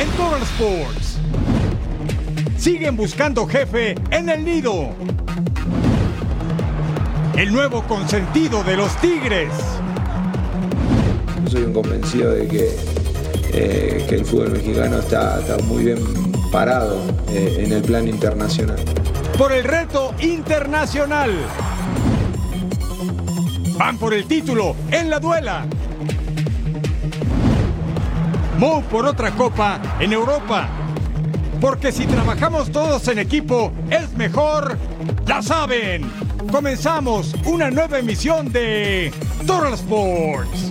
En Total Sports. Siguen buscando jefe en el nido. El nuevo consentido de los Tigres. Soy un convencido de que, eh, que el fútbol mexicano está, está muy bien parado eh, en el plano internacional. Por el reto internacional. Van por el título en la duela. Mo por otra copa en Europa. Porque si trabajamos todos en equipo es mejor, ya saben. Comenzamos una nueva emisión de Total Sports.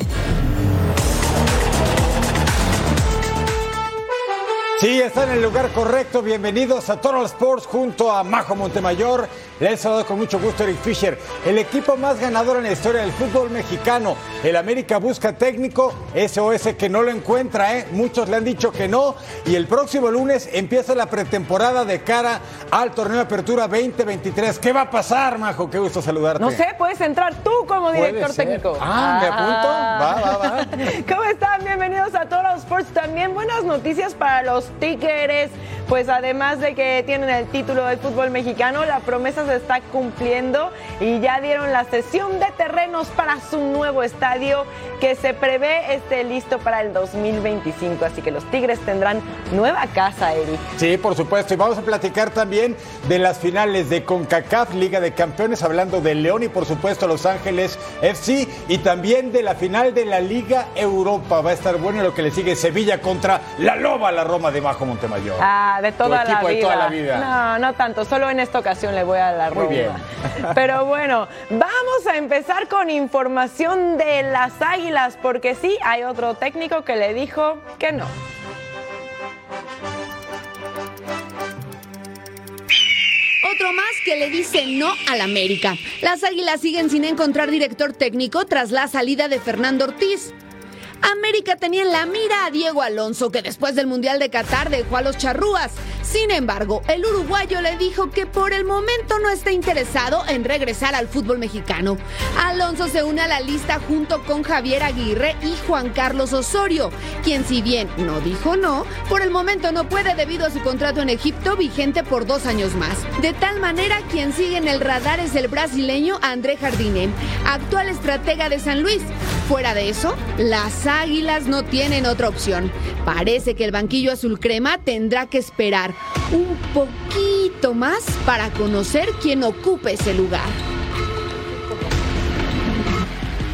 Sí, está en el lugar correcto. Bienvenidos a Total Sports junto a Majo Montemayor. Les saludo con mucho gusto Eric Fisher. El equipo más ganador en la historia del fútbol mexicano. El América busca técnico SOS que no lo encuentra, ¿eh? Muchos le han dicho que no. Y el próximo lunes empieza la pretemporada de cara al torneo de apertura 2023. ¿Qué va a pasar, Majo? Qué gusto saludarte. No sé, puedes entrar tú como director técnico. Ah, ¿me apunto? Va, va, va. ¿Cómo están? Bienvenidos a Total Sports. También buenas noticias para los Tigres. Pues además de que tienen el título del fútbol mexicano, la promesa se está cumpliendo y ya dieron la sesión de terrenos para su nuevo estadio que se prevé esté listo para el 2025. Así que los Tigres tendrán nueva casa, Eric. Sí, por supuesto. Y vamos a platicar también de las finales de CONCACAF, Liga de Campeones, hablando de León y por supuesto Los Ángeles FC. Y también de la final de la Liga Europa. Va a estar bueno lo que le sigue Sevilla contra la Loba, la Roma de Bajo Montemayor. Ah, de toda, Tu la vida. de toda la vida. No, no tanto. Solo en esta ocasión le voy a la Muy Roma. bien. Pero bueno, vamos a empezar con información de las Águilas, porque sí, hay otro técnico que le dijo que no. Otro más que le dice no al América. Las Águilas siguen sin encontrar director técnico tras la salida de Fernando Ortiz. América tenía en la mira a Diego Alonso, que después del Mundial de Qatar dejó a los charrúas. Sin embargo, el uruguayo le dijo que por el momento no está interesado en regresar al fútbol mexicano. Alonso se une a la lista junto con Javier Aguirre y Juan Carlos Osorio, quien si bien no dijo no, por el momento no puede debido a su contrato en Egipto vigente por dos años más. De tal manera, quien sigue en el radar es el brasileño André Jardine, actual estratega de San Luis. Fuera de eso, las Águilas no tienen otra opción. Parece que el banquillo azul crema tendrá que esperar un poquito más para conocer quién ocupe ese lugar.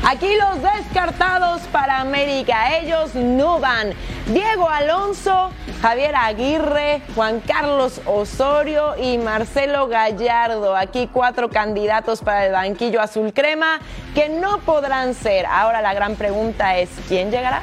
Aquí los descartados para América, ellos no van. Diego Alonso, Javier Aguirre, Juan Carlos Osorio y Marcelo Gallardo. Aquí cuatro candidatos para el banquillo azul crema que no podrán ser. Ahora la gran pregunta es, ¿quién llegará?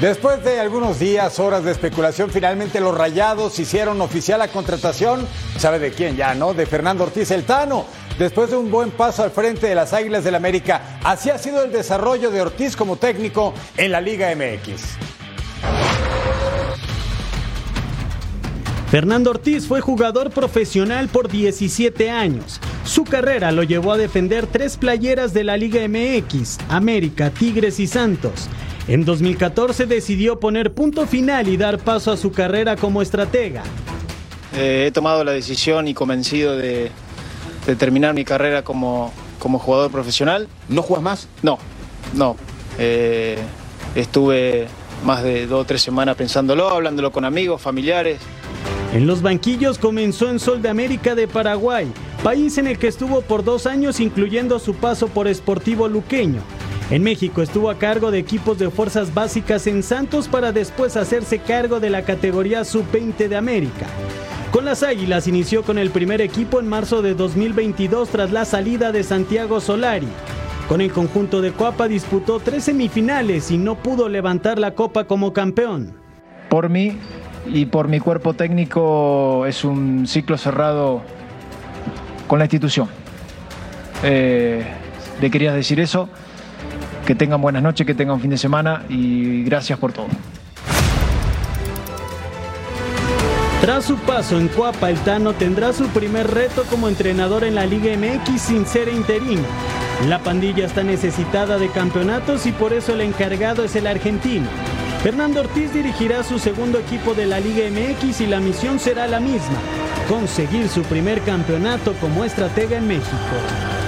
Después de algunos días, horas de especulación, finalmente los Rayados hicieron oficial la contratación, ¿sabe de quién ya, no? De Fernando Ortiz El Tano. Después de un buen paso al frente de las Águilas del América, así ha sido el desarrollo de Ortiz como técnico en la Liga MX. Fernando Ortiz fue jugador profesional por 17 años. Su carrera lo llevó a defender tres playeras de la Liga MX, América, Tigres y Santos. En 2014 decidió poner punto final y dar paso a su carrera como estratega. Eh, he tomado la decisión y convencido de, de terminar mi carrera como, como jugador profesional. ¿No juegas más? No, no. Eh, estuve más de dos o tres semanas pensándolo, hablándolo con amigos, familiares. En los banquillos comenzó en Sol de América de Paraguay, país en el que estuvo por dos años incluyendo su paso por Sportivo Luqueño. En México estuvo a cargo de equipos de fuerzas básicas en Santos para después hacerse cargo de la categoría sub-20 de América. Con las Águilas inició con el primer equipo en marzo de 2022 tras la salida de Santiago Solari. Con el conjunto de Coapa disputó tres semifinales y no pudo levantar la copa como campeón. Por mí y por mi cuerpo técnico es un ciclo cerrado con la institución. Eh, le quería decir eso, que tengan buenas noches, que tengan un fin de semana y gracias por todo. Tras su paso en Cuapa, el Tano tendrá su primer reto como entrenador en la Liga MX sin ser interino. La pandilla está necesitada de campeonatos y por eso el encargado es el argentino. Fernando Ortiz dirigirá su segundo equipo de la Liga MX y la misión será la misma, conseguir su primer campeonato como estratega en México.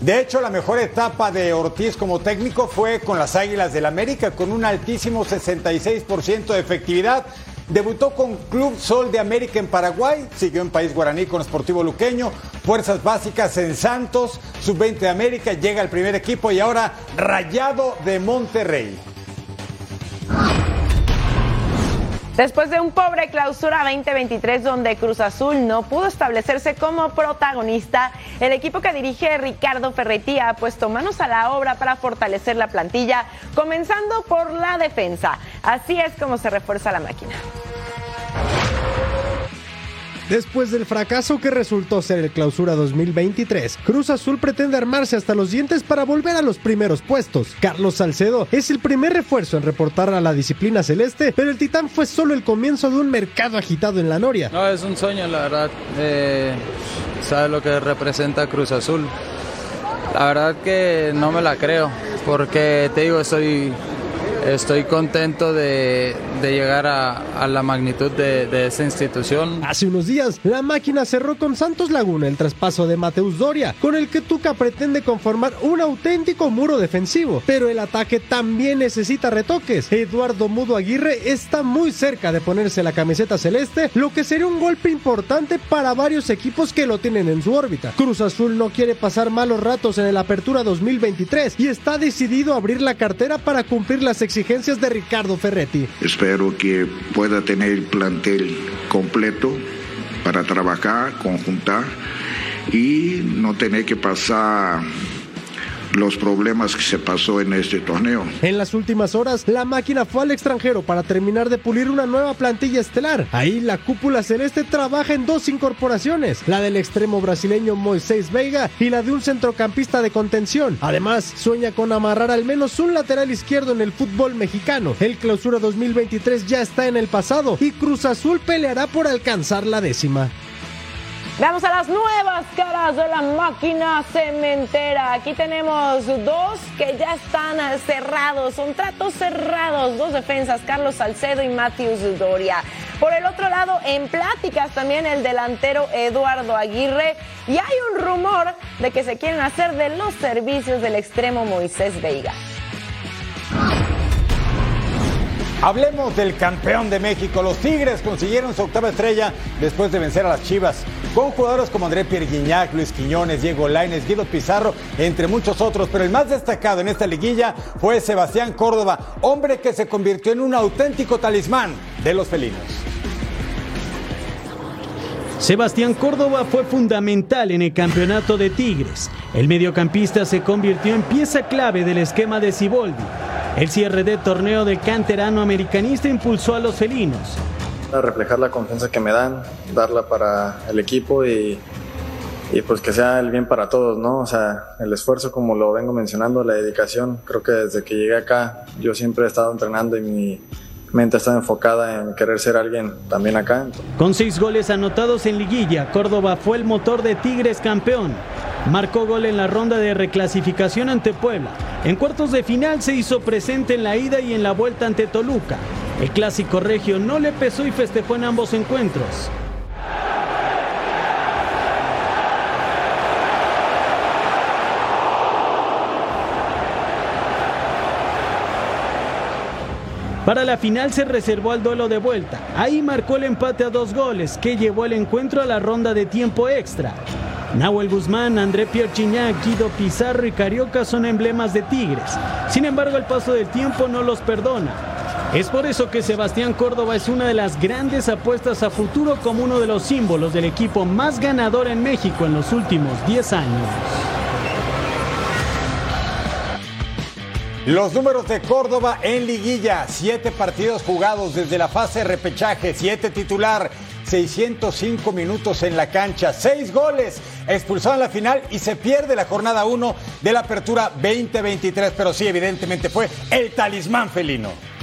De hecho, la mejor etapa de Ortiz como técnico fue con las Águilas del América, con un altísimo 66% de efectividad. Debutó con Club Sol de América en Paraguay, siguió en País Guaraní con Sportivo Luqueño, Fuerzas Básicas en Santos, Sub-20 de América, llega al primer equipo y ahora Rayado de Monterrey. Después de un pobre clausura 2023 donde Cruz Azul no pudo establecerse como protagonista, el equipo que dirige Ricardo Ferretti ha puesto manos a la obra para fortalecer la plantilla, comenzando por la defensa. Así es como se refuerza la máquina. Después del fracaso que resultó ser el clausura 2023, Cruz Azul pretende armarse hasta los dientes para volver a los primeros puestos. Carlos Salcedo es el primer refuerzo en reportar a la disciplina celeste, pero el Titán fue solo el comienzo de un mercado agitado en la Noria. No, es un sueño, la verdad. Eh, sabe lo que representa Cruz Azul. La verdad que no me la creo, porque te digo, estoy estoy contento de, llegar a, la magnitud de, esa institución. Hace unos días, la máquina cerró con Santos Laguna el traspaso de Mateus Doria, con el que Tuca pretende conformar un auténtico muro defensivo. Pero el ataque también necesita retoques. Eduardo Mudo Aguirre está muy cerca de ponerse la camiseta celeste, lo que sería un golpe importante para varios equipos que lo tienen en su órbita. Cruz Azul no quiere pasar malos ratos en el Apertura 2023 y está decidido a abrir la cartera para cumplir las exigencias de Ricardo Ferretti. Espero que pueda tener el plantel completo para trabajar, conjuntar y no tener que pasar los problemas que se pasó en este torneo. En las últimas horas, la máquina fue al extranjero para terminar de pulir una nueva plantilla estelar. Ahí la cúpula celeste trabaja en dos incorporaciones, la del extremo brasileño Moisés Veiga y la de un centrocampista de contención. Además, sueña con amarrar al menos un lateral izquierdo en el fútbol mexicano. El clausura 2023 ya está en el pasado y Cruz Azul peleará por alcanzar la décima. Vamos a las nuevas caras de la máquina cementera. Aquí tenemos dos que ya están cerrados, son tratos cerrados, dos defensas, Carlos Salcedo y Matthews Doria. Por el otro lado, en pláticas también el delantero Eduardo Aguirre y hay un rumor de que se quieren hacer de los servicios del extremo Moisés Veiga. Hablemos del campeón de México. Los Tigres consiguieron su octava estrella después de vencer a las Chivas. Con jugadores como André Pierre Guignac, Luis Quiñones, Diego Laines, Guido Pizarro, entre muchos otros. Pero el más destacado en esta liguilla fue Sebastián Córdoba, hombre que se convirtió en un auténtico talismán de los felinos. Sebastián Córdoba fue fundamental en el campeonato de Tigres. El mediocampista se convirtió en pieza clave del esquema de Ciboldi. El cierre de torneo de canterano americanista impulsó a los felinos. A reflejar la confianza que me dan, darla para el equipo y, y pues que sea el bien para todos, ¿no? O sea, el esfuerzo, como lo vengo mencionando, la dedicación, creo que desde que llegué acá yo siempre he estado entrenando y mi mente está enfocada en querer ser alguien también acá. Con seis goles anotados en liguilla, Córdoba fue el motor de Tigres campeón. Marcó gol en la ronda de reclasificación ante Puebla. En cuartos de final se hizo presente en la ida y en la vuelta ante Toluca. El clásico regio no le pesó y festejó en ambos encuentros. Para la final se reservó al duelo de vuelta. Ahí marcó el empate a dos goles que llevó el encuentro a la ronda de tiempo extra. Nahuel Guzmán, André Pierre Chignac, Guido Pizarro y Carioca son emblemas de Tigres. Sin embargo, el paso del tiempo no los perdona. Es por eso que Sebastián Córdoba es una de las grandes apuestas a futuro como uno de los símbolos del equipo más ganador en México en los últimos 10 años. Los números de Córdoba en liguilla, siete partidos jugados desde la fase de repechaje, siete titular, 605 minutos en la cancha, seis goles, expulsado en la final y se pierde la jornada 1 de la apertura 2023, pero sí, evidentemente fue el talismán felino.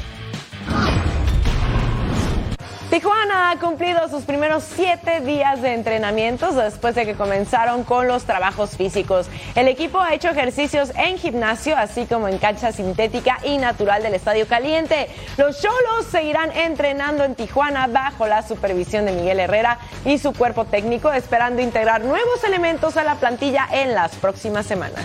Tijuana ha cumplido sus primeros siete días de entrenamientos después de que comenzaron con los trabajos físicos. El equipo ha hecho ejercicios en gimnasio, así como en cancha sintética y natural del Estadio Caliente. Los Cholos seguirán entrenando en Tijuana bajo la supervisión de Miguel Herrera y su cuerpo técnico, esperando integrar nuevos elementos a la plantilla en las próximas semanas.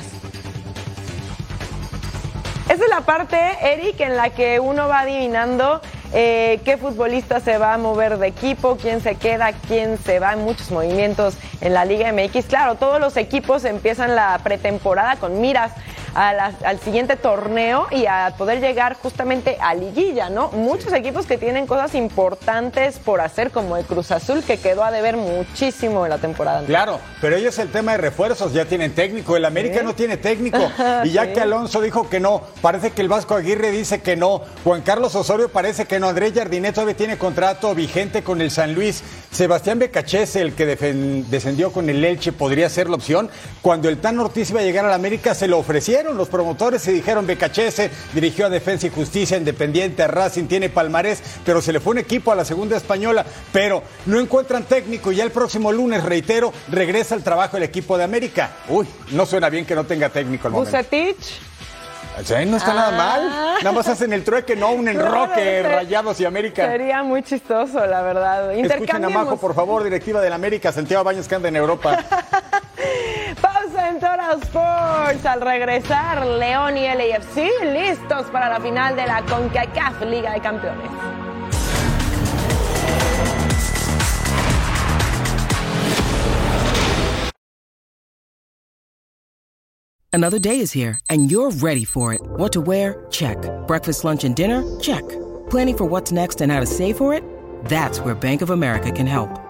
Esa es la parte, Eric, en la que uno va adivinando eh, qué futbolista se va a mover de equipo, quién se queda, quién se va, muchos movimientos en la Liga MX. Claro, todos los equipos empiezan la pretemporada con miras al siguiente torneo y a poder llegar justamente a liguilla, ¿no? Muchos equipos que tienen cosas importantes por hacer, como el Cruz Azul, que quedó a deber muchísimo en la temporada. Claro, pero ellos el tema de refuerzos ya tienen técnico, el América no tiene técnico, y ya que Alonso dijo que no, parece que el Vasco Aguirre dice que no, Juan Carlos Osorio parece que no, Andrés Jardinet todavía tiene contrato vigente con el San Luis, Sebastián Becachese, el que descendió con el Elche, podría ser la opción, cuando el Tan Ortiz iba a llegar al América se lo los promotores y dijeron Becachese, dirigió a Defensa y Justicia, Independiente, Racing, tiene palmarés, pero se le fue un equipo a la segunda española, pero no encuentran técnico y ya el próximo lunes, reitero, regresa al trabajo el equipo de América. Uy, no suena bien que no tenga técnico al momento. no está nada mal. Ah. Nada más hacen el trueque, no un enroque, Rayados y América. Sería muy chistoso, la verdad. Escuchen a Majo, por favor, directiva del América, Santiago Baños que anda en Europa. Sports. Al regresar, León y LAFC listos para la final de la CONCACAF Liga de Campeones. Another day is here, and you're ready for it. What to wear? Check. Breakfast, lunch, and dinner? Check. Planning for what's next and how to save for it? That's where Bank of America can help.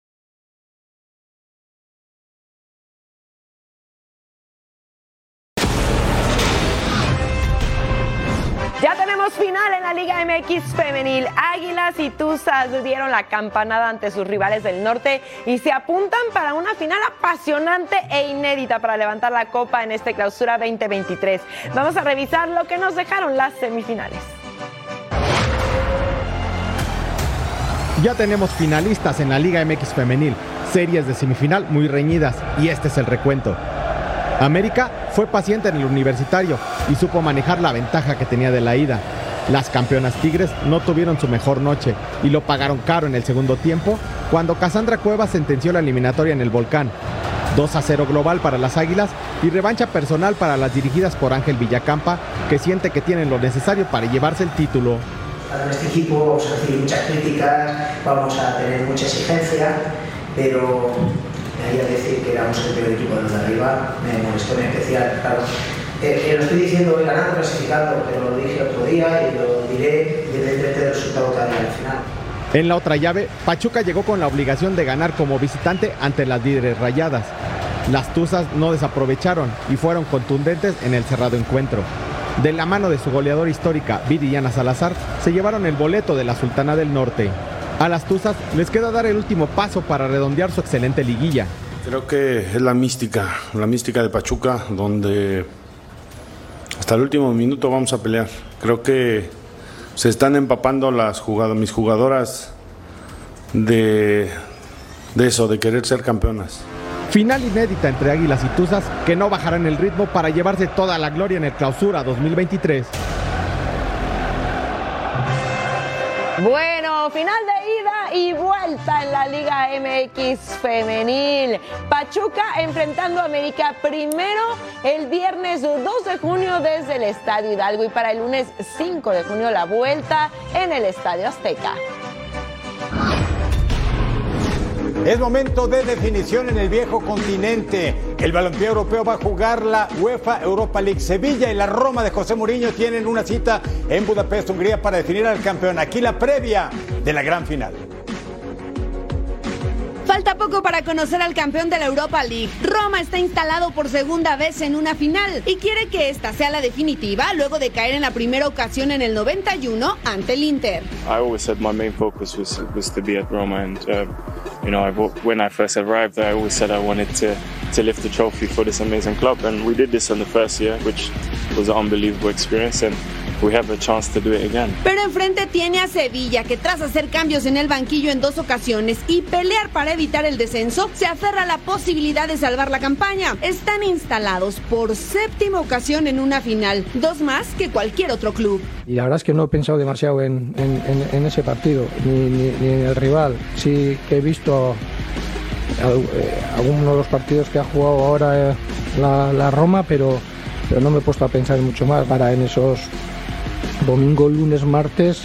Final en la Liga MX femenil. Águilas y Tuzas dieron la campanada ante sus rivales del norte y se apuntan para una final apasionante e inédita para levantar la copa en este clausura 2023. Vamos a revisar lo que nos dejaron las semifinales. Ya tenemos finalistas en la Liga MX femenil, series de semifinal muy reñidas y este es el recuento. América fue paciente en el universitario y supo manejar la ventaja que tenía de la ida. Las campeonas Tigres no tuvieron su mejor noche y lo pagaron caro en el segundo tiempo cuando Cassandra Cuevas sentenció la eliminatoria en el volcán. 2 a 0 global para las Águilas y revancha personal para las dirigidas por Ángel Villacampa, que siente que tienen lo necesario para llevarse el título. Para este equipo vamos a recibir muchas críticas, vamos a tener mucha exigencia, pero en la otra llave, Pachuca llegó con la obligación de ganar como visitante ante las líderes rayadas. Las Tuzas no desaprovecharon y fueron contundentes en el cerrado encuentro. De la mano de su goleadora histórica, Viridiana Salazar, se llevaron el boleto de la Sultana del Norte. A las Tuzas les queda dar el último paso para redondear su excelente liguilla. Creo que es la mística, la mística de Pachuca, donde hasta el último minuto vamos a pelear. Creo que se están empapando las jugadoras, mis jugadoras de, de eso, de querer ser campeonas. Final inédita entre Águilas y Tuzas que no bajarán el ritmo para llevarse toda la gloria en el Clausura 2023. Bueno, final de ida y vuelta en la Liga MX femenil. Pachuca enfrentando a América primero el viernes 2 de junio desde el Estadio Hidalgo y para el lunes 5 de junio la vuelta en el Estadio Azteca. Es momento de definición en el viejo continente. El balompié europeo va a jugar la UEFA Europa League. Sevilla y la Roma de José Mourinho tienen una cita en Budapest, Hungría, para definir al campeón. Aquí la previa de la gran final. Falta poco para conocer al campeón de la Europa League. Roma está instalado por segunda vez en una final y quiere que esta sea la definitiva luego de caer en la primera ocasión en el 91 ante el Inter. I always said my main focus was, was to be at Roma and um, you know when I first arrived I always said I wanted to to lift the trophy for this amazing club and we did this in the first year which was an unbelievable experience and we have a chance to do it again. Pero enfrente tiene a Sevilla, que tras hacer cambios en el banquillo en dos ocasiones y pelear para evitar el descenso, se aferra a la posibilidad de salvar la campaña. Están instalados por séptima ocasión en una final, dos más que cualquier otro club. Y la verdad es que no he pensado demasiado en, en, en, en ese partido, ni, ni, ni, en el rival. Sí que he visto eh, algunos de los partidos que ha jugado ahora eh, la, la Roma, pero, pero no me he puesto a pensar mucho más para en esos domingo, lunes, martes,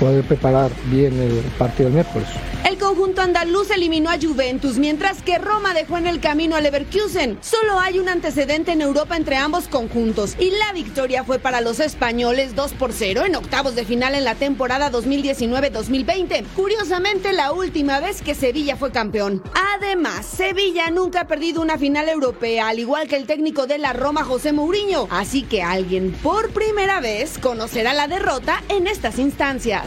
poder preparar bien el partido del miércoles. El conjunto andaluz eliminó a Juventus, mientras que Roma dejó en el camino a Leverkusen. Solo hay un antecedente en Europa entre ambos conjuntos y la victoria fue para los españoles 2 por 0 en octavos de final en la temporada 2019-2020. Curiosamente, la última vez que Sevilla fue campeón. Además, Sevilla nunca ha perdido una final europea, al igual que el técnico de la Roma, José Mourinho. Así que alguien por primera vez conocerá la derrota en estas instancias.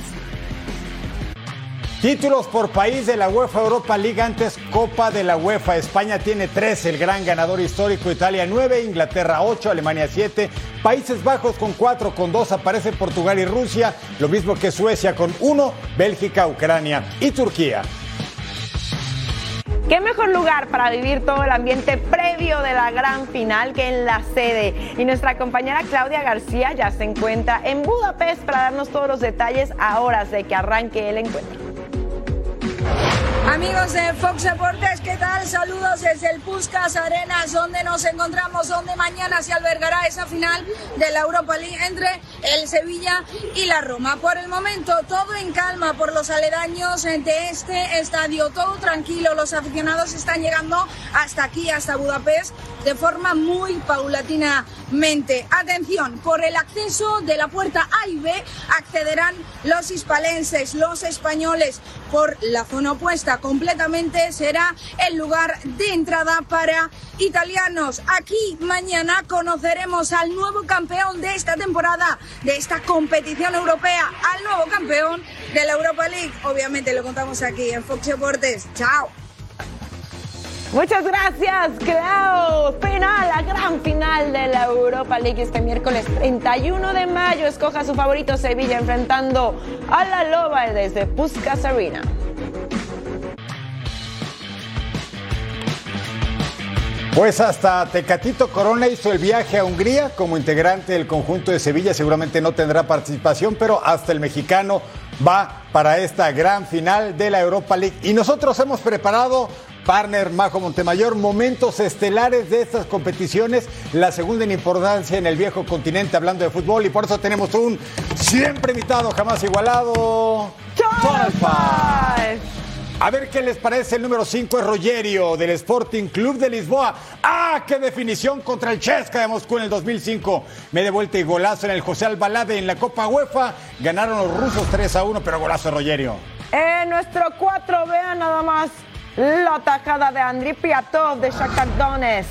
Títulos por país de la UEFA Europa League antes Copa de la UEFA. España tiene tres, el gran ganador histórico, Italia nueve, Inglaterra ocho, Alemania siete, Países Bajos con cuatro, con dos aparece Portugal y Rusia, lo mismo que Suecia con uno, Bélgica, Ucrania y Turquía. ¿Qué mejor lugar para vivir todo el ambiente previo de la gran final que en la sede? Y nuestra compañera Claudia García ya se encuentra en Budapest para darnos todos los detalles a horas de que arranque el encuentro. Amigos de Fox Deportes, ¿qué tal? Saludos desde el Puskas Arenas, donde nos encontramos, donde mañana se albergará esa final de la Europa League entre el Sevilla y la Roma. Por el momento, todo en calma por los aledaños de este estadio, todo tranquilo. Los aficionados están llegando hasta aquí, hasta Budapest, de forma muy paulatinamente. Atención, por el acceso de la puerta A y B accederán los hispalenses, los españoles, por la zona opuesta completamente será el lugar de entrada para italianos. Aquí mañana conoceremos al nuevo campeón de esta temporada, de esta competición europea, al nuevo campeón de la Europa League. Obviamente lo contamos aquí en Fox Deportes. Chao. Muchas gracias, Clau. Final, la gran final de la Europa League este miércoles 31 de mayo. Escoja su favorito Sevilla enfrentando a la Loba desde Puskas Arena. Pues hasta Tecatito Corona hizo el viaje a Hungría como integrante del conjunto de Sevilla. Seguramente no tendrá participación, pero hasta el mexicano va para esta gran final de la Europa League. Y nosotros hemos preparado partner Majo Montemayor, momentos estelares de estas competiciones, la segunda en importancia en el viejo continente hablando de fútbol y por eso tenemos un siempre invitado, jamás igualado. Total Five. A ver qué les parece el número 5 es Rogerio del Sporting Club de Lisboa. ¡Ah! ¡Qué definición contra el Chesca de Moscú en el 2005! Me de vuelta y golazo en el José Albalade en la Copa UEFA. Ganaron los rusos 3 a 1, pero golazo de Rogerio. En nuestro 4, vean nada más la tajada de Andriy Piatov de Shakhtar Donetsk.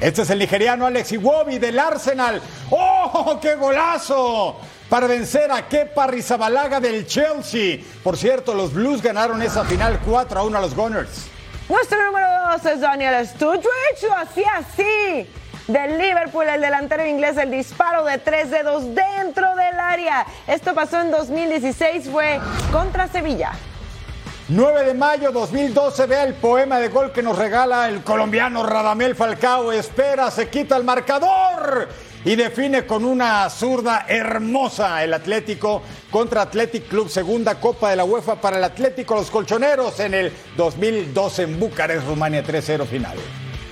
Este es el nigeriano Alex Iwobi del Arsenal. ¡Oh, qué golazo! Para vencer a Kepa Rizabalaga del Chelsea. Por cierto, los Blues ganaron esa final 4 a 1 a los Gunners. Nuestro número 2 es Daniel Sturridge, lo hacía así. Del Liverpool, el delantero inglés, el disparo de tres dedos dentro del área. Esto pasó en 2016, fue contra Sevilla. 9 de mayo 2012, vea el poema de gol que nos regala el colombiano Radamel Falcao. Espera, se quita el marcador y define con una zurda hermosa el Atlético contra Athletic Club, segunda Copa de la UEFA para el Atlético Los Colchoneros en el 2012 en Bucarest, Rumania 3-0 final.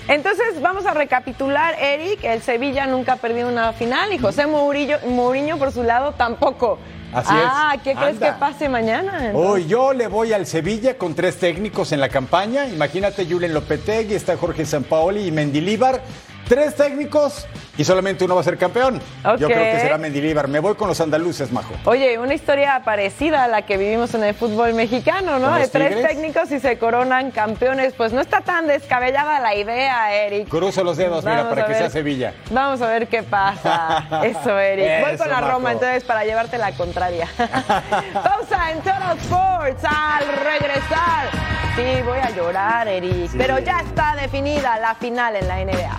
Entonces vamos a recapitular, Eric, el Sevilla nunca ha perdido una final y José Mourinho, Mourinho por su lado tampoco. Así ah, es. ¿qué crees Anda. que pase mañana? Hoy yo le voy al Sevilla con tres técnicos en la campaña. Imagínate, Julen Lopetegui, está Jorge Sampaoli y Mendilíbar. Tres técnicos y solamente uno va a ser campeón. Yo creo que será Mendilíbar. Me voy con los andaluces, Majo. Oye, una historia parecida a la que vivimos en el fútbol mexicano, ¿no? ¿Con De tres Tigres? técnicos y se coronan campeones. Pues no está tan descabellada la idea, Eric. Cruzo los dedos, mira, para que sea Sevilla. Vamos a ver qué pasa. Eso, Eric. Voy con la Majo. Roma entonces para llevarte la contraria. Pausa en Total Sports al regresar. Sí, voy a llorar, Eric. Pero ya está definida la final en la NBA.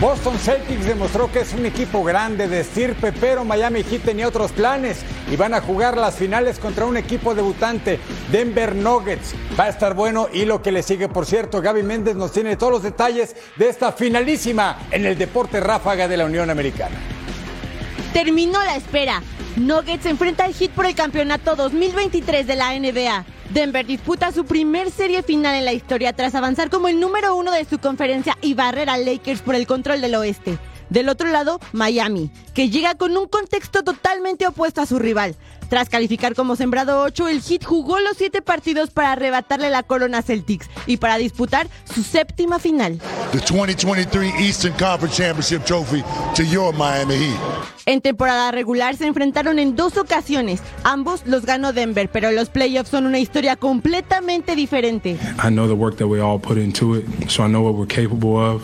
Boston Celtics demostró que es un equipo grande de estirpe, pero Miami Heat tenía otros planes y van a jugar las finales contra un equipo debutante, Denver Nuggets. Va a estar bueno y lo que le sigue, por cierto, Gaby Méndez nos tiene todos los detalles de esta finalísima en el deporte ráfaga de la Unión Americana. Terminó la espera. Nuggets enfrenta al Heat por el campeonato 2023 de la NBA. Denver disputa su primer serie final en la historia tras avanzar como el número uno de su conferencia y barrer a Lakers por el control del oeste. Del otro lado, Miami, que llega con un contexto totalmente opuesto a su rival. Tras calificar como sembrado 8, el Heat jugó los 7 partidos para arrebatarle la corona a Celtics y para disputar su séptima final. the 2023 Eastern Conference Championship trophy to your Miami Heat. En temporada regular se enfrentaron en dos ocasiones. Ambos los ganó Denver, pero los playoffs son una historia completamente diferente. I know the work that we all put into it, so I know what we're capable of.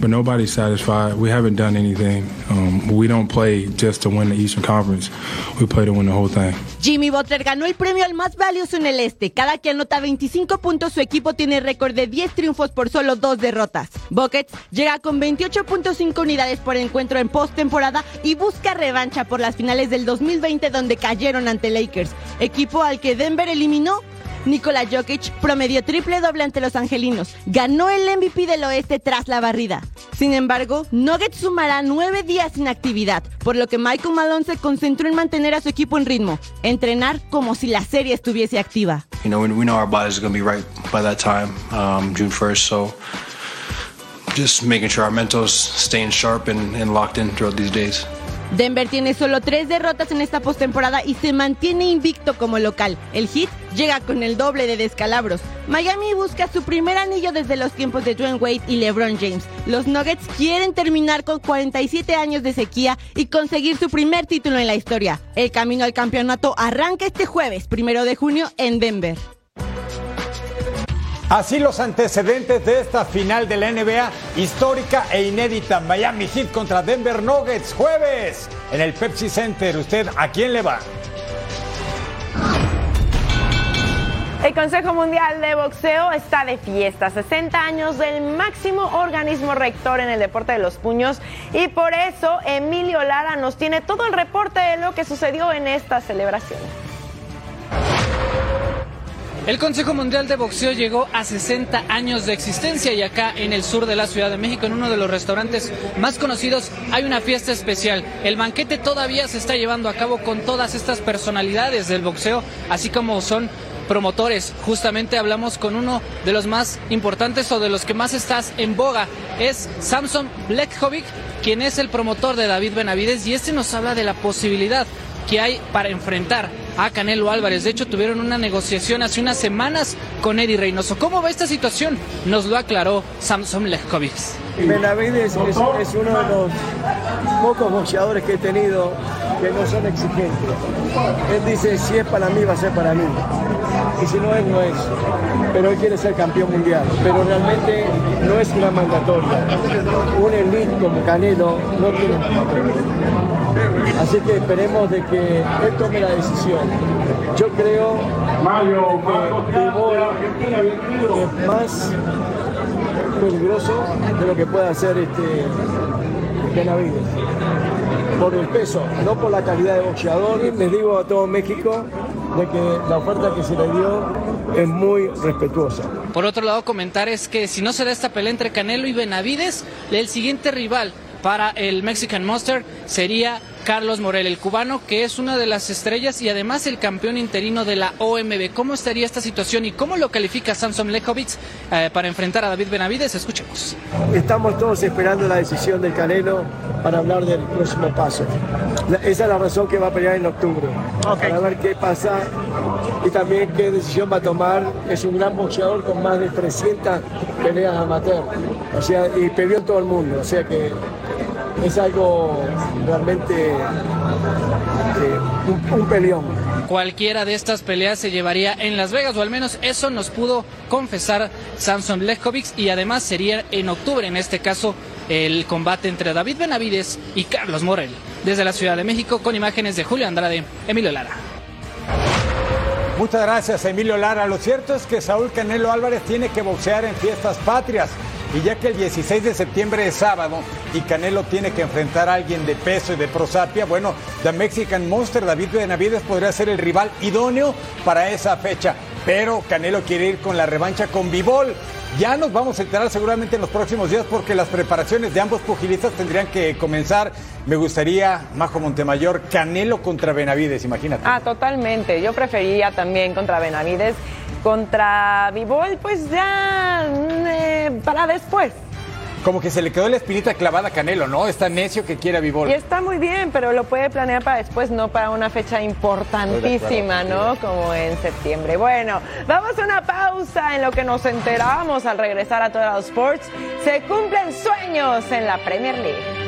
But nobody's satisfied. We haven't done anything. Um, we don't play just to win the Eastern Conference. We play to win the whole thing. Jimmy Butler ganó el premio al más valioso en el este. Cada que anota 25 puntos, su equipo tiene récord de 10 triunfos por solo dos derrotas. Buckets llega con 28.5 unidades por encuentro en postemporada y busca revancha por las finales del 2020 donde cayeron ante Lakers, equipo al que Denver eliminó. Nikola Jokic promedió triple doble ante los angelinos. Ganó el MVP del oeste tras la barrida. Sin embargo, Nuggets sumará nueve días sin actividad, por lo que Michael Malone se concentró en mantener a su equipo en ritmo, entrenar como si la serie estuviese activa. You know, we, know our are going to be right by that time, um, June 1st. So just making sure our mentals staying sharp and locked in throughout these days. Denver tiene solo tres derrotas en esta postemporada y se mantiene invicto como local. El Heat llega con el doble de descalabros. Miami busca su primer anillo desde los tiempos de Dwayne Wade y LeBron James. Los Nuggets quieren terminar con 47 años de sequía y conseguir su primer título en la historia. El camino al campeonato arranca este jueves, primero de junio, en Denver. Así los antecedentes de esta final de la NBA histórica e inédita. Miami Heat contra Denver Nuggets jueves en el Pepsi Center. ¿Usted a quién le va? El Consejo Mundial de Boxeo está de fiesta, 60 años del máximo organismo rector en el deporte de los puños y por eso Emilio Lara nos tiene todo el reporte de lo que sucedió en esta celebración. El Consejo Mundial de Boxeo llegó a 60 años de existencia y acá en el sur de la Ciudad de México, en uno de los restaurantes más conocidos, hay una fiesta especial. El banquete todavía se está llevando a cabo con todas estas personalidades del boxeo, así como son promotores. Justamente hablamos con uno de los más importantes o de los que más estás en boga. Es Samson Blekhovic, quien es el promotor de David Benavides y este nos habla de la posibilidad que hay para enfrentar a Canelo Álvarez. De hecho, tuvieron una negociación hace unas semanas con Eddie Reynoso. ¿Cómo va esta situación? Nos lo aclaró Samson Lechkovic. Benavides es, uno de los pocos boxeadores que he tenido que no son exigentes. Él dice, si es para mí, va a ser para mí. y si no es, no es. Pero él quiere ser campeón mundial. Pero realmente no es una mandatoria. Un elite como Canelo no tiene. Así que esperemos de que él tome la decisión. Yo creo que es más peligroso de lo que puede hacer este Benavides. Por el peso, no por la calidad de boxeador. Les digo a todo México de que la oferta que se le dio es muy respetuosa. Por otro lado, comentar es que si no se da esta pelea entre Canelo y Benavides, el siguiente rival para el Mexican Monster sería Carlos Morel, el cubano, que es una de las estrellas y además el campeón interino de la OMB. ¿Cómo estaría esta situación y cómo lo califica Samson Lejovic eh, para enfrentar a David Benavides? Escuchemos. Estamos todos esperando la decisión del Canelo para hablar del próximo paso. esa es la razón que va a pelear en octubre. Para ver qué pasa y también qué decisión va a tomar. Es un gran boxeador con más de 300 peleas amateur. O sea, y peleó en todo el mundo. O sea que es algo realmente eh, un, peleón. Cualquiera de estas peleas se llevaría en Las Vegas, o al menos eso nos pudo confesar Samson Lechkovic, y además sería en octubre, en este caso, el combate entre David Benavides y Carlos Morel. Desde la Ciudad de México, con imágenes de Julio Andrade, Emilio Lara. Muchas gracias, Emilio Lara. Lo cierto es que Saúl Canelo Álvarez tiene que boxear en fiestas patrias. Y ya que el 16 de septiembre es sábado y Canelo tiene que enfrentar a alguien de peso y de prosapia, bueno, The Mexican Monster David Benavides podría ser el rival idóneo para esa fecha. Pero Canelo quiere ir con la revancha con Bivol. Ya nos vamos a enterar seguramente en los próximos días porque las preparaciones de ambos pugilistas tendrían que comenzar. Me gustaría, Majo Montemayor, Canelo contra Benavides, imagínate. Ah, totalmente. Yo preferiría también contra Benavides contra Vivol, pues ya eh, para después. Como que se le quedó la espinita clavada a Canelo, ¿no? Está necio que quiera Vivol. Y está muy bien, pero lo puede planear para después, no para una fecha importantísima, ¿no? Como en septiembre. Bueno, vamos a una pausa en lo que nos enteramos al regresar a todos los sports. Se cumplen sueños en la Premier League.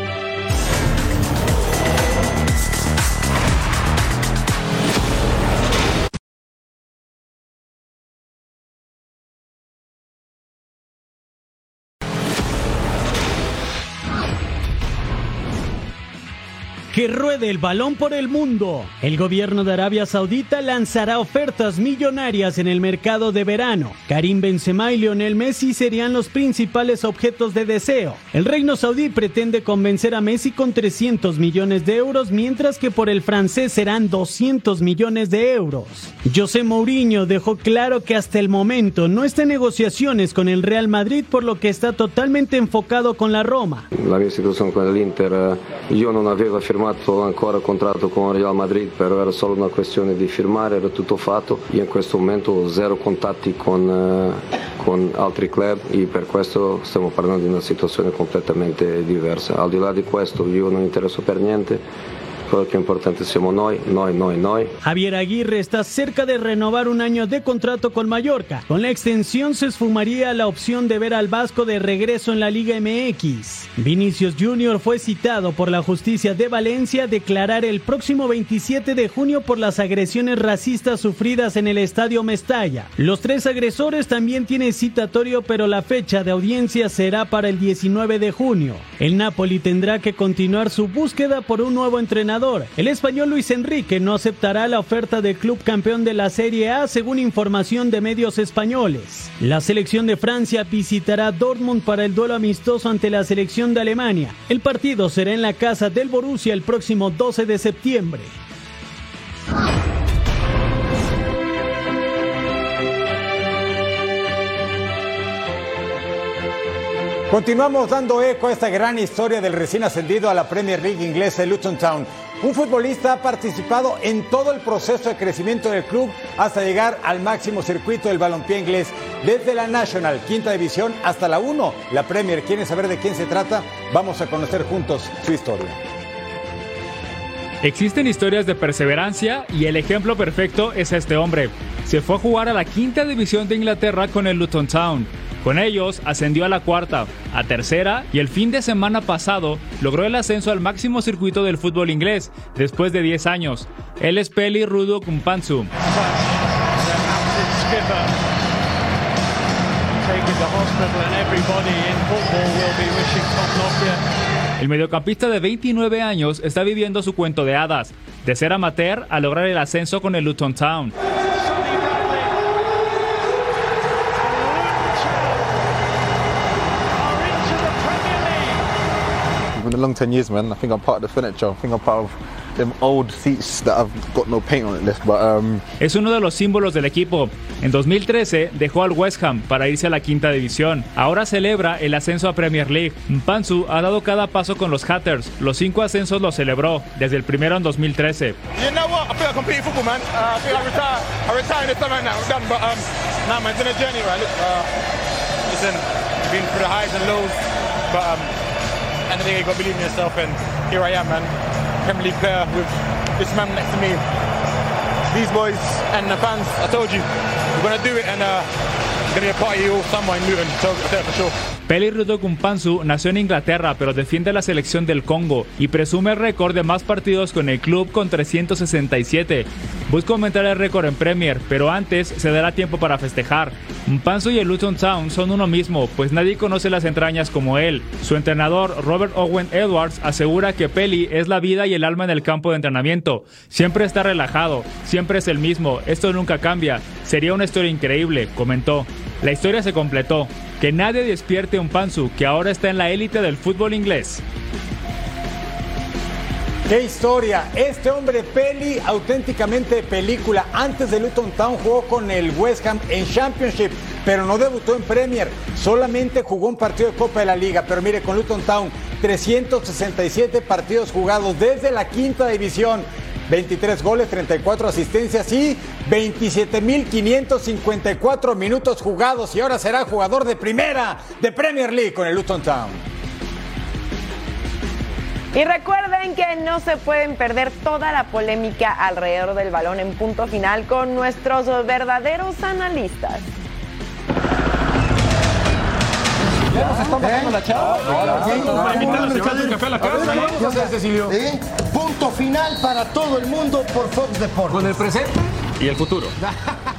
Que ruede el balón por el mundo. El gobierno de Arabia Saudita lanzará ofertas millonarias en el mercado de verano. Karim Benzema y Lionel Messi serían los principales objetos de deseo. El reino saudí pretende convencer a Messi con 300 millones de euros, mientras que por el francés serán 200 millones de euros. José Mourinho dejó claro que hasta el momento no está en negociaciones con el Real Madrid, por lo que está totalmente enfocado con la Roma. La situación con el Inter, eh, yo no había firmado firmato ancora contratto con Real Madrid, però era solo una questione di firmare, era tutto fatto. Io in questo momento ho zero contatti con, uh, con altri club e per questo stiamo parlando di una situazione completamente diversa. Al di là di questo io non interesso per niente Todo lo importante somos noi, noi, noi, noi. Javier Aguirre está cerca de renovar un año de contrato con Mallorca. Con la extensión se esfumaría la opción de ver al Vasco de regreso en la Liga MX. Vinicius Jr. fue citado por la justicia de Valencia a declarar el próximo 27 de junio por las agresiones racistas sufridas en el estadio Mestalla. Los tres agresores también tienen citatorio, pero la fecha de audiencia será para el 19 de junio. El Napoli tendrá que continuar su búsqueda por un nuevo entrenador el español Luis Enrique no aceptará la oferta del club campeón de la Serie A según información de medios españoles. La selección de Francia visitará Dortmund para el duelo amistoso ante la selección de Alemania. El partido será en la casa del Borussia el próximo 12 de septiembre. Continuamos dando eco a esta gran historia del recién ascendido a la Premier League inglesa de Luton Town. Un futbolista ha participado en todo el proceso de crecimiento del club hasta llegar al máximo circuito del balompié inglés, desde la National, quinta división, hasta la 1, la Premier. ¿Quieren saber de quién se trata? Vamos a conocer juntos su historia. Existen historias de perseverancia y el ejemplo perfecto es este hombre. Se fue a jugar a la quinta división de Inglaterra con el Luton Town con ellos ascendió a la cuarta, a tercera y el fin de semana pasado logró el ascenso al máximo circuito del fútbol inglés después de 10 años. Él es Peli Rudo Kumpansu. El mediocampista de 29 años está viviendo su cuento de hadas, de ser amateur a lograr el ascenso con el Luton Town. Long 10 years, man. I think I'm part of the furniture. I think I'm part of them old seats that have got no paint on it left. But um, Es uno de los símbolos del equipo. En 2013 dejó al West Ham para irse a la quinta división. Ahora celebra el ascenso a Premier League. Mpanzu ha dado cada paso con los Hatters. Los cinco ascensos los celebró, desde el primero en 2013. You know what? I feel like I'm completing football, man. Uh, I feel like I retire. I retire in the summer now. I'm done. But um, uh, and um, the day, you got to believe in yourself, and here I am, man. Premier League player with this man next to me. These boys and the fans. I told you, we're gonna do it, and uh, Peli Rudokumpansu nació en Inglaterra, pero defiende la selección del Congo y presume el récord de más partidos con el club con 367. Busca aumentar el récord en Premier, pero antes se dará tiempo para festejar. Mpansu y el Luton Town son uno mismo, pues nadie conoce las entrañas como él. Su entrenador, Robert Owen Edwards, asegura que Peli es la vida y el alma en el campo de entrenamiento. Siempre está relajado, siempre es el mismo, esto nunca cambia. Sería una historia increíble, comentó. La historia se completó. Que nadie despierte un Pansu, que ahora está en la élite del fútbol inglés. ¡Qué historia! Este hombre peli, auténticamente película. Antes de Luton Town jugó con el West Ham en Championship, pero no debutó en Premier. Solamente jugó un partido de Copa de la Liga. Pero mire, con Luton Town, 367 partidos jugados desde la quinta división. 23 goles, 34 asistencias y 27.554 minutos jugados. Y ahora será jugador de primera de Premier League con el Luton Town. Y recuerden que no se pueden perder toda la polémica alrededor del balón en punto final con nuestros verdaderos analistas. Bajando la chava. Punto final para todo el mundo por Fox Deportes. Con el presente y el futuro.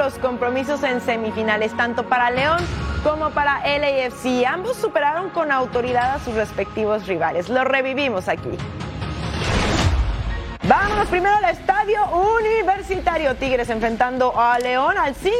los compromisos en semifinales, tanto para León como para LAFC. Ambos superaron con autoridad a sus respectivos rivales. Lo revivimos aquí. Vámonos primero al estadio universitario. Tigres enfrentando a León. Al 5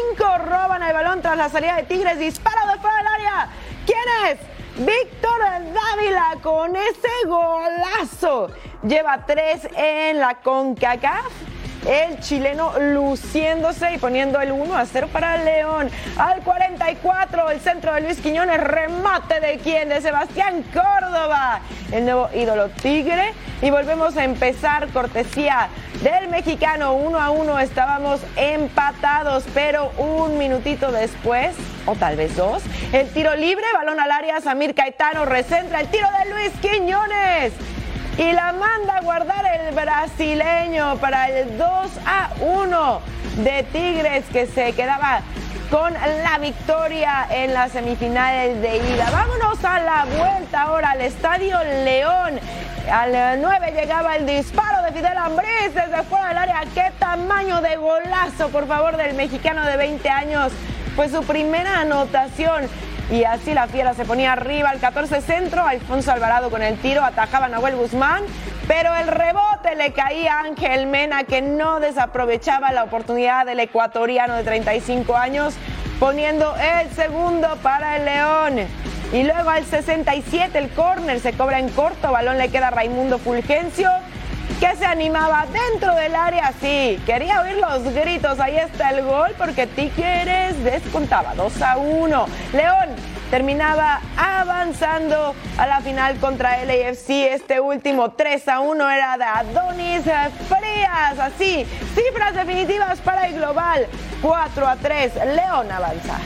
roban el balón tras la salida de Tigres. Disparo de fuera del área. ¿Quién es? Víctor Dávila con ese golazo. Lleva tres en la CONCACAF. El chileno luciéndose y poniendo el 1 a 0 para León. Al 44, el centro de Luis Quiñones, remate de quién? De Sebastián Córdoba, el nuevo ídolo tigre. Y volvemos a empezar, cortesía del mexicano 1 a 1. Estábamos empatados, pero un minutito después, o tal vez dos, el tiro libre, balón al área, Samir Caetano recentra el tiro de Luis Quiñones y la manda a guardar el brasileño para el 2 a 1 de Tigres que se quedaba con la victoria en las semifinales de ida. Vámonos a la vuelta ahora al Estadio León. Al 9 llegaba el disparo de Fidel Ambriz desde fuera del área. ¡Qué tamaño de golazo, por favor, del mexicano de 20 años! Fue su primera anotación. Y así la fiera se ponía arriba al 14 centro. Alfonso Alvarado con el tiro atajaba a Nahuel Guzmán. Pero el rebote le caía a Ángel Mena, que no desaprovechaba la oportunidad del ecuatoriano de 35 años, poniendo el segundo para el León. Y luego al 67 el córner se cobra en corto, balón le queda a Raimundo Fulgencio, que se animaba dentro del área, sí, quería oír los gritos, ahí está el gol, porque Tigres descontaba 2 a 1. León terminaba avanzando a la final contra LAFC. Este último 3 a 1 era de Adonis Frías. Así, cifras definitivas para el global. 4 a 3, León avanza.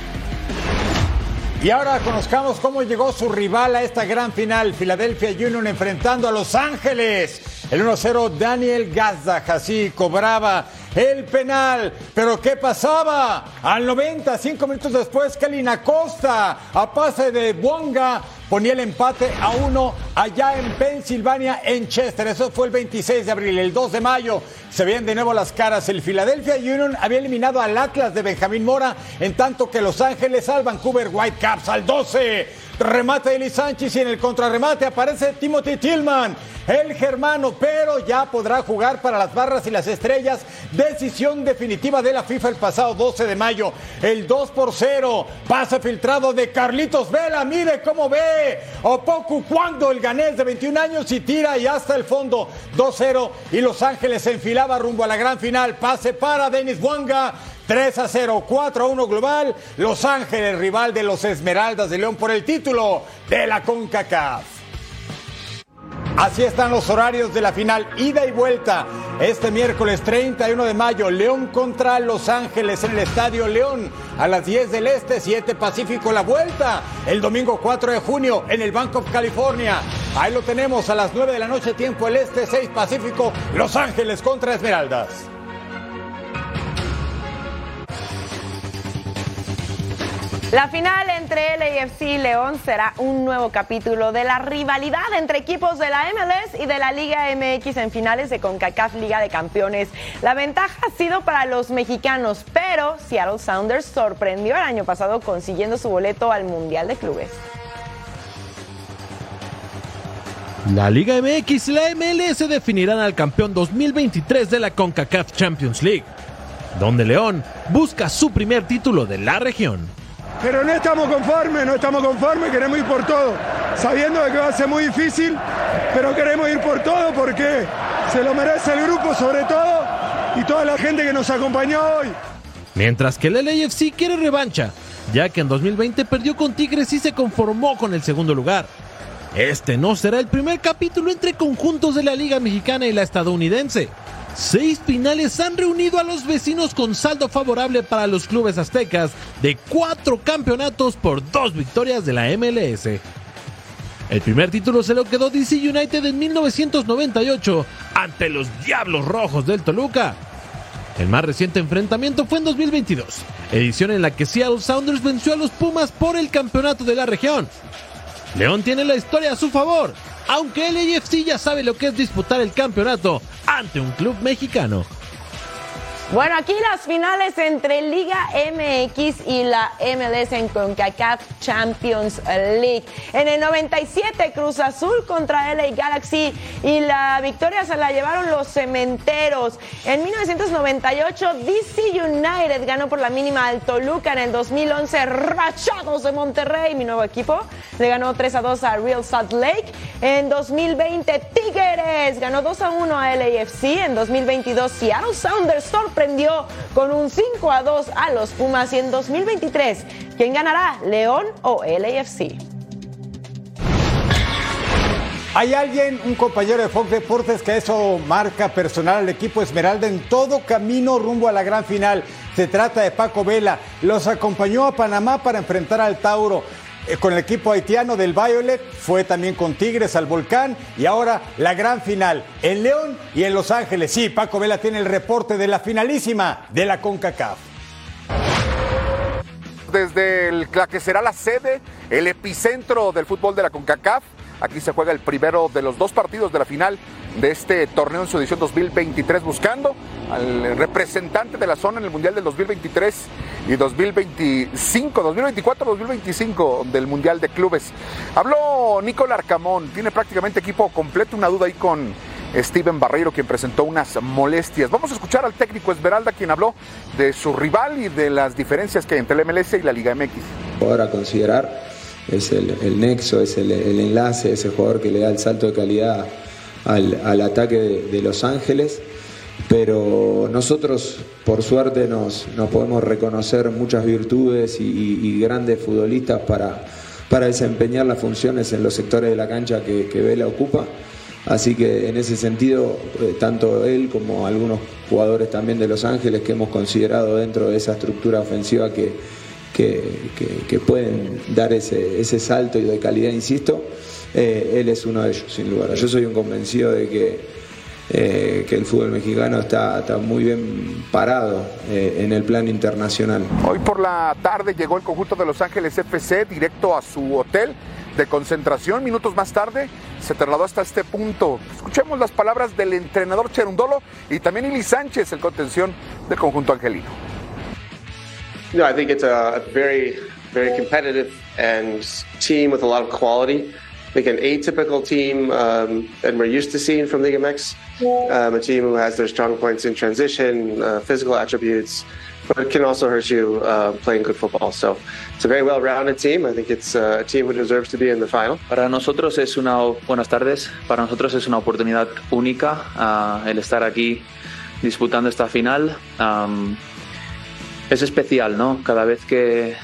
Y ahora conozcamos cómo llegó su rival a esta gran final, Philadelphia Union enfrentando a Los Ángeles. El 1-0 Daniel Gazdag así cobraba el penal. Pero ¿qué pasaba? Al 90, cinco minutos después, Kelly Acosta, a pase de Bonga, ponía el empate a uno allá en Pensilvania, en Chester. Eso fue el 26 de abril. El 2 de mayo se veían de nuevo las caras. El Philadelphia Union había eliminado al Atlas de Benjamín Mora, en tanto que Los Ángeles al Vancouver Whitecaps al 12. Remate de Eli Sánchez y en el contrarremate aparece Timothy Tillman, el germano, pero ya podrá jugar para las barras y las estrellas. Decisión definitiva de la FIFA el pasado 12 de mayo. El 2 por 0. Pase filtrado de Carlitos Vela. Mire cómo ve. Opoku cuando el ganés de 21 años y tira y hasta el fondo. 2-0 y Los Ángeles se enfilaba rumbo a la gran final. Pase para Denis Wanga. 3 a 0, 4 a 1 global. Los Ángeles, rival de los Esmeraldas de León por el título de la CONCACAF. Así están los horarios de la final, ida y vuelta. Este miércoles 31 de mayo, León contra Los Ángeles en el Estadio León. A las 10 del Este, 7 Pacífico, la vuelta. El domingo 4 de junio en el Bank of California. Ahí lo tenemos a las 9 de la noche, tiempo el Este, 6 Pacífico, Los Ángeles contra Esmeraldas. La final entre LAFC y León será un nuevo capítulo de la rivalidad entre equipos de la MLS y de la Liga MX en finales de CONCACAF Liga de Campeones. La ventaja ha sido para los mexicanos, pero Seattle Sounders sorprendió el año pasado consiguiendo su boleto al Mundial de Clubes. La Liga MX y la MLS definirán al campeón 2023 de la CONCACAF Champions League, donde León busca su primer título de la región. Pero no estamos conformes, no estamos conformes, queremos ir por todo, sabiendo de que va a ser muy difícil, pero queremos ir por todo porque se lo merece el grupo sobre todo y toda la gente que nos acompañó hoy. Mientras que el LAFC quiere revancha, ya que en 2020 perdió con Tigres y se conformó con el segundo lugar. Este no será el primer capítulo entre conjuntos de la Liga Mexicana y la estadounidense. Seis finales han reunido a los vecinos con saldo favorable para los clubes aztecas de cuatro campeonatos por dos victorias de la MLS. El primer título se lo quedó DC United en 1998 ante los Diablos Rojos del Toluca. El más reciente enfrentamiento fue en 2022, edición en la que Seattle Sounders venció a los Pumas por el campeonato de la región. León tiene la historia a su favor, aunque el AFC ya sabe lo que es disputar el campeonato ante un club mexicano. Bueno, aquí las finales entre Liga MX y la MLS en CONCACAF Champions League. En el 97 Cruz Azul contra LA Galaxy y la victoria se la llevaron los cementeros. En 1998 DC United ganó por la mínima al Toluca. En el 2011 Rachados de Monterrey, mi nuevo equipo, le ganó 3 a 2 a Real Salt Lake. En 2020 Tigres ganó 2 a 1 a LAFC. En 2022 Seattle Sounders sorprendió con un 5 a 2 a los Pumas y en 2023, ¿quién ganará, León o LAFC? Hay alguien, un compañero de Fox Deportes, que eso marca personal al equipo Esmeralda en todo camino rumbo a la gran final. Se trata de Paco Vela. Los acompañó a Panamá para enfrentar al Tauro. Eh, con el equipo haitiano del Violet, fue también con Tigres al Volcán y ahora la gran final en León y en Los Ángeles. Sí, Paco Vela tiene el reporte de la finalísima de la CONCACAF. Desde la que será la sede, el epicentro del fútbol de la CONCACAF, Aquí se juega el primero de los dos partidos de la final de este torneo en su edición 2023, buscando al representante de la zona en el Mundial del 2023 y 2025, 2024-2025 del Mundial de Clubes. Habló Nicolás Arcamón, tiene prácticamente equipo completo, una duda ahí con Steven Barreiro, quien presentó unas molestias. Vamos a escuchar al técnico Esmeralda, quien habló de su rival y de las diferencias que hay entre el MLS y la Liga MX. Ahora considerar es el, nexo, es el, enlace, ese jugador que le da el salto de calidad al, ataque de, Los Ángeles. Pero nosotros, por suerte, nos, podemos reconocer muchas virtudes y, grandes futbolistas para, para, desempeñar las funciones en los sectores de la cancha que, Vela ocupa. Así que en ese sentido, eh, tanto él como algunos jugadores también de Los Ángeles que hemos considerado dentro de esa estructura ofensiva que, que, pueden dar ese, ese, salto y de calidad, insisto, eh, él es uno de ellos, sin lugar. Yo soy un convencido de que, eh, que el fútbol mexicano está, está muy bien parado eh, en el plano internacional. Hoy por la tarde llegó el conjunto de Los Ángeles FC directo a su hotel de concentración. Minutos más tarde se trasladó hasta este punto. Escuchemos las palabras del entrenador Cherundolo y también Ili Sánchez, el contención del conjunto angelino. No, I think it's a very, very competitive and team with a lot of quality. I think an atypical team um, that we're used to seeing from Liga MX. Um, a team who has their strong points in transition, uh, physical attributes, but can also hurt you uh, playing good football. So it's a very well-rounded team. I think it's uh, a team who deserves to be in the final. Para nosotros es una buenas tardes. Para nosotros es una oportunidad única uh, el estar aquí disputando esta final. Um, es especial, ¿no? Cada vez que,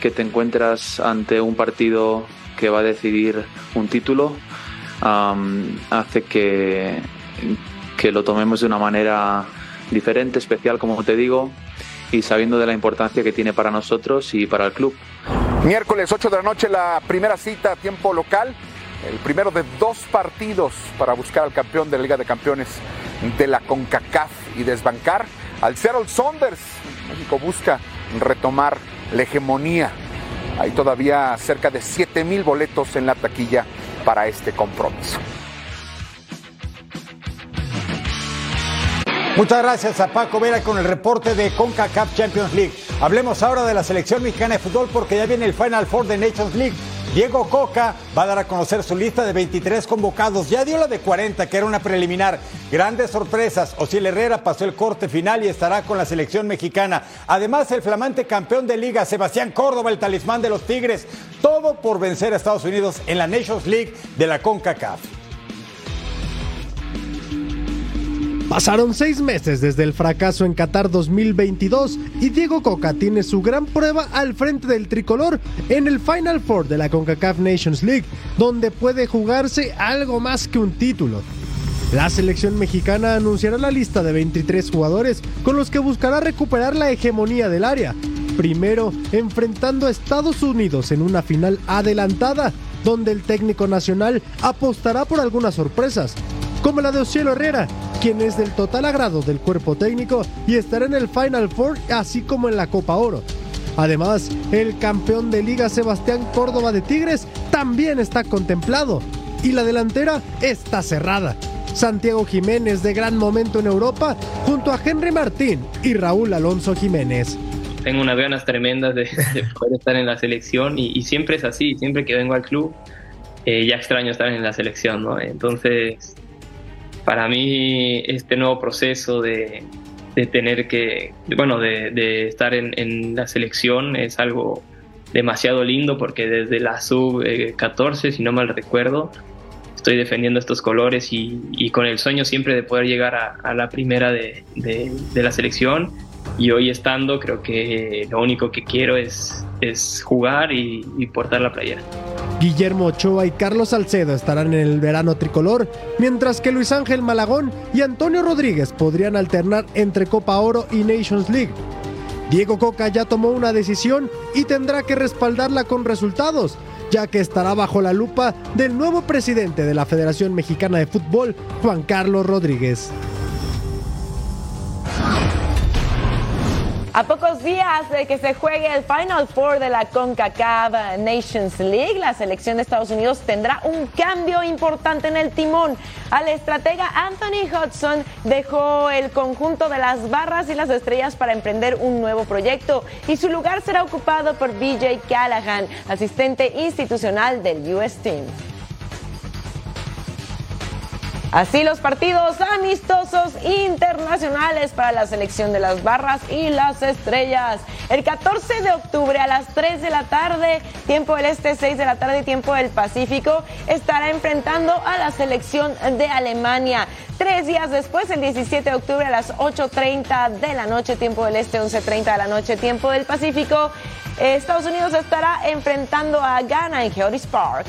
que, te encuentras ante un partido que va a decidir un título, um, hace que, que lo tomemos de una manera diferente, especial, como te digo, y sabiendo de la importancia que tiene para nosotros y para el club. Miércoles 8 de la noche la primera cita a tiempo local, el primero de dos partidos para buscar al campeón de la Liga de Campeones de la CONCACAF y desbancar al Seattle Saunders. México busca retomar la hegemonía. Hay todavía cerca de 7 mil boletos en la taquilla para este compromiso. Muchas gracias a Paco Vera con el reporte de CONCACAF Champions League. Hablemos ahora de la selección mexicana de fútbol porque ya viene el Final Four de Nations League. Diego Coca va a dar a conocer su lista de 23 convocados. Ya dio la de 40, que era una preliminar. Grandes sorpresas. Osiel Herrera pasó el corte final y estará con la selección mexicana. Además, el flamante campeón de liga, Sebastián Córdoba, el talismán de los Tigres. Todo por vencer a Estados Unidos en la Nations League de la CONCACAF. Pasaron seis meses desde el fracaso en Qatar 2022 y Diego Coca tiene su gran prueba al frente del tricolor en el Final Four de la CONCACAF Nations League, donde puede jugarse algo más que un título. La selección mexicana anunciará la lista de 23 jugadores con los que buscará recuperar la hegemonía del área. Primero, enfrentando a Estados Unidos en una final adelantada, donde el técnico nacional apostará por algunas sorpresas, como la de Ocielo Herrera, quien es del total agrado del cuerpo técnico y estará en el Final Four, así como en la Copa Oro. Además, el campeón de liga Sebastián Córdoba de Tigres también está contemplado y la delantera está cerrada. Santiago Jiménez de gran momento en Europa junto a Henry Martín y Raúl Alonso Jiménez. Tengo unas ganas tremendas de, de poder estar en la selección y, y, siempre es así, siempre que vengo al club eh, ya extraño estar en la selección, ¿no? Entonces para mí este nuevo proceso de, tener que, bueno, de, de estar en, la selección es algo demasiado lindo porque desde la sub-14, si no mal recuerdo, estoy defendiendo estos colores y, con el sueño siempre de poder llegar a, la primera de, la selección. Y hoy estando, creo que lo único que quiero es, es jugar y, y portar la playera. Guillermo Ochoa y Carlos Salcedo estarán en el verano tricolor, mientras que Luis Ángel Malagón y Antonio Rodríguez podrían alternar entre Copa Oro y Nations League. Diego Coca ya tomó una decisión y tendrá que respaldarla con resultados, ya que estará bajo la lupa del nuevo presidente de la Federación Mexicana de Fútbol, Juan Carlos Rodríguez. A pocos días de que se juegue el Final Four de la CONCACAF Nations League, la selección de Estados Unidos tendrá un cambio importante en el timón. Al estratega Anthony Hudson dejó el conjunto de las barras y las estrellas para emprender un nuevo proyecto y su lugar será ocupado por BJ Callahan, asistente institucional del US Team. Así los partidos amistosos internacionales para la selección de las barras y las estrellas. El 14 de octubre a las 3 de la tarde, tiempo del este, 6 de la tarde, tiempo del Pacífico, estará enfrentando a la selección de Alemania. Tres días después, el 17 de octubre a las 8.30 de la noche, tiempo del este, 11.30 de la noche, tiempo del Pacífico, Estados Unidos estará enfrentando a Ghana en Geodis Park.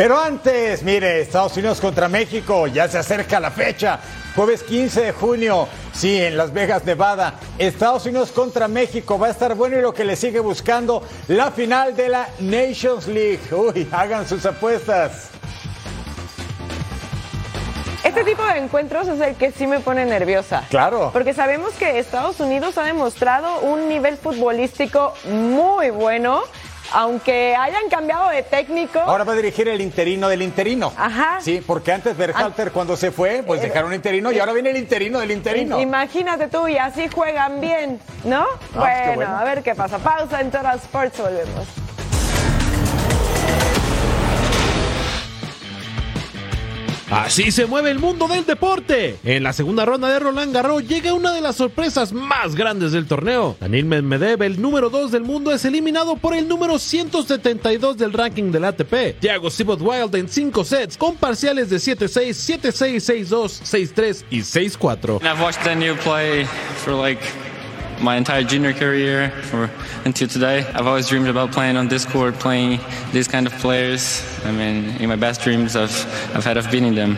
Pero antes, mire, Estados Unidos contra México, ya se acerca la fecha. Jueves 15 de junio, sí, en Las Vegas, Nevada. Estados Unidos contra México va a estar bueno y lo que le sigue buscando, la final de la Nations League. Uy, hagan sus apuestas. Este tipo de encuentros es el que sí me pone nerviosa. Claro. Porque sabemos que Estados Unidos ha demostrado un nivel futbolístico muy bueno. Aunque hayan cambiado de técnico. Ahora va a dirigir el interino del interino. Ajá. Sí, porque antes Berhalter cuando se fue, pues dejaron interino y ahora viene el interino del interino. Imagínate tú, y así juegan bien, ¿no? qué bueno, bueno. a ver qué pasa. Pausa en Total Sports, volvemos. Así se mueve el mundo del deporte. En la segunda ronda de Roland Garros llega una de las sorpresas más grandes del torneo. Daniel Medvedev, el número 2 del mundo, es eliminado por el número 172 del ranking del ATP. Thiago Sibot Wild en 5 sets con parciales de 7-6, 7-6, 6-2, 6-3 y 6-4. My entire junior career or until today. I've always dreamed about playing on this court, playing these kind of players. I mean, in my best dreams, I've, I've had of beating them.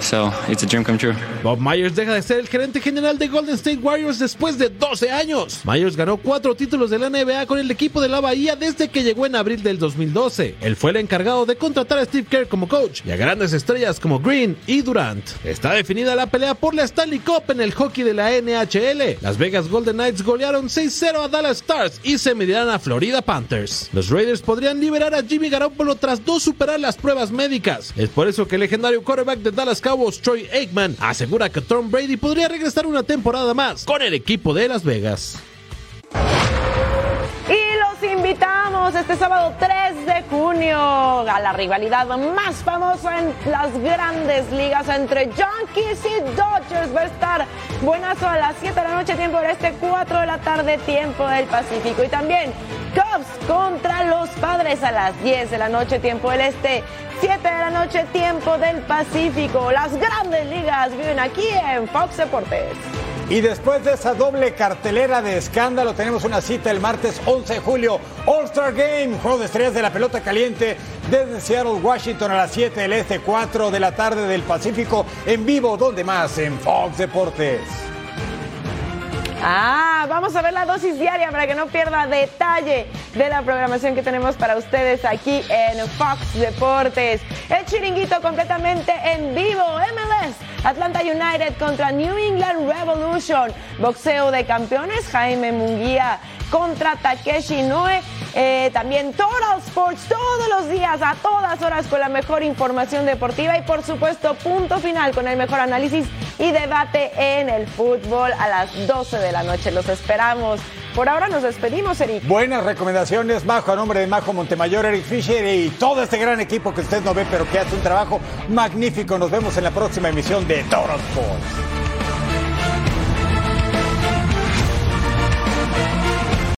So it's a dream come true. Bob Myers deja de ser el gerente general de Golden State Warriors después de 12 años. Myers ganó cuatro títulos de la NBA con el equipo de la Bahía desde que llegó en abril del 2012. Él fue el encargado de contratar a Steve Kerr como coach y a grandes estrellas como Green y Durant. Está definida la pelea por la Stanley Cup en el hockey de la NHL. Las Vegas Golden Knights golearon 6-0 a Dallas Stars y se medirán a Florida Panthers. Los Raiders podrían liberar a Jimmy Garoppolo tras no superar las pruebas médicas. Es por eso que el legendario quarterback de Dallas Troy Aikman, asegura que Tom Brady podría regresar una temporada más con el equipo de Las Vegas. Y los invitamos este sábado 3 de junio a la rivalidad más famosa en las grandes ligas entre Yankees y Dodgers. Va a estar buenazo a las 7 de la noche, tiempo del este, 4 de la tarde, tiempo del Pacífico. Y también Cubs contra los Padres a las 10 de la noche, tiempo del este, 7 de la noche, tiempo del Pacífico. Las grandes ligas viven aquí en Fox Deportes. Y después de esa doble cartelera de escándalo, tenemos una cita el martes 11 de julio. All-Star Game, juego de estrellas de la pelota caliente desde Seattle, Washington a las 7 del Este, 4 de la tarde del Pacífico, en vivo, donde más? En Fox Deportes. Ah, vamos a ver la dosis diaria para que no pierda detalle de la programación que tenemos para ustedes aquí en Fox Deportes. El chiringuito completamente en vivo, MLS, Atlanta United contra New England Revolution, boxeo de campeones, Jaime Munguía contra Takeshi Noe. Eh, también Total Sports todos los días, a todas horas, con la mejor información deportiva y por supuesto punto final con el mejor análisis y debate en el fútbol a las 12 de la noche. Los esperamos. Por ahora nos despedimos, Eric. Buenas recomendaciones, Majo, a nombre de Majo Montemayor, Eric Fisher y todo este gran equipo que usted no ve, pero que hace un trabajo magnífico. Nos vemos en la próxima emisión de Total Sports.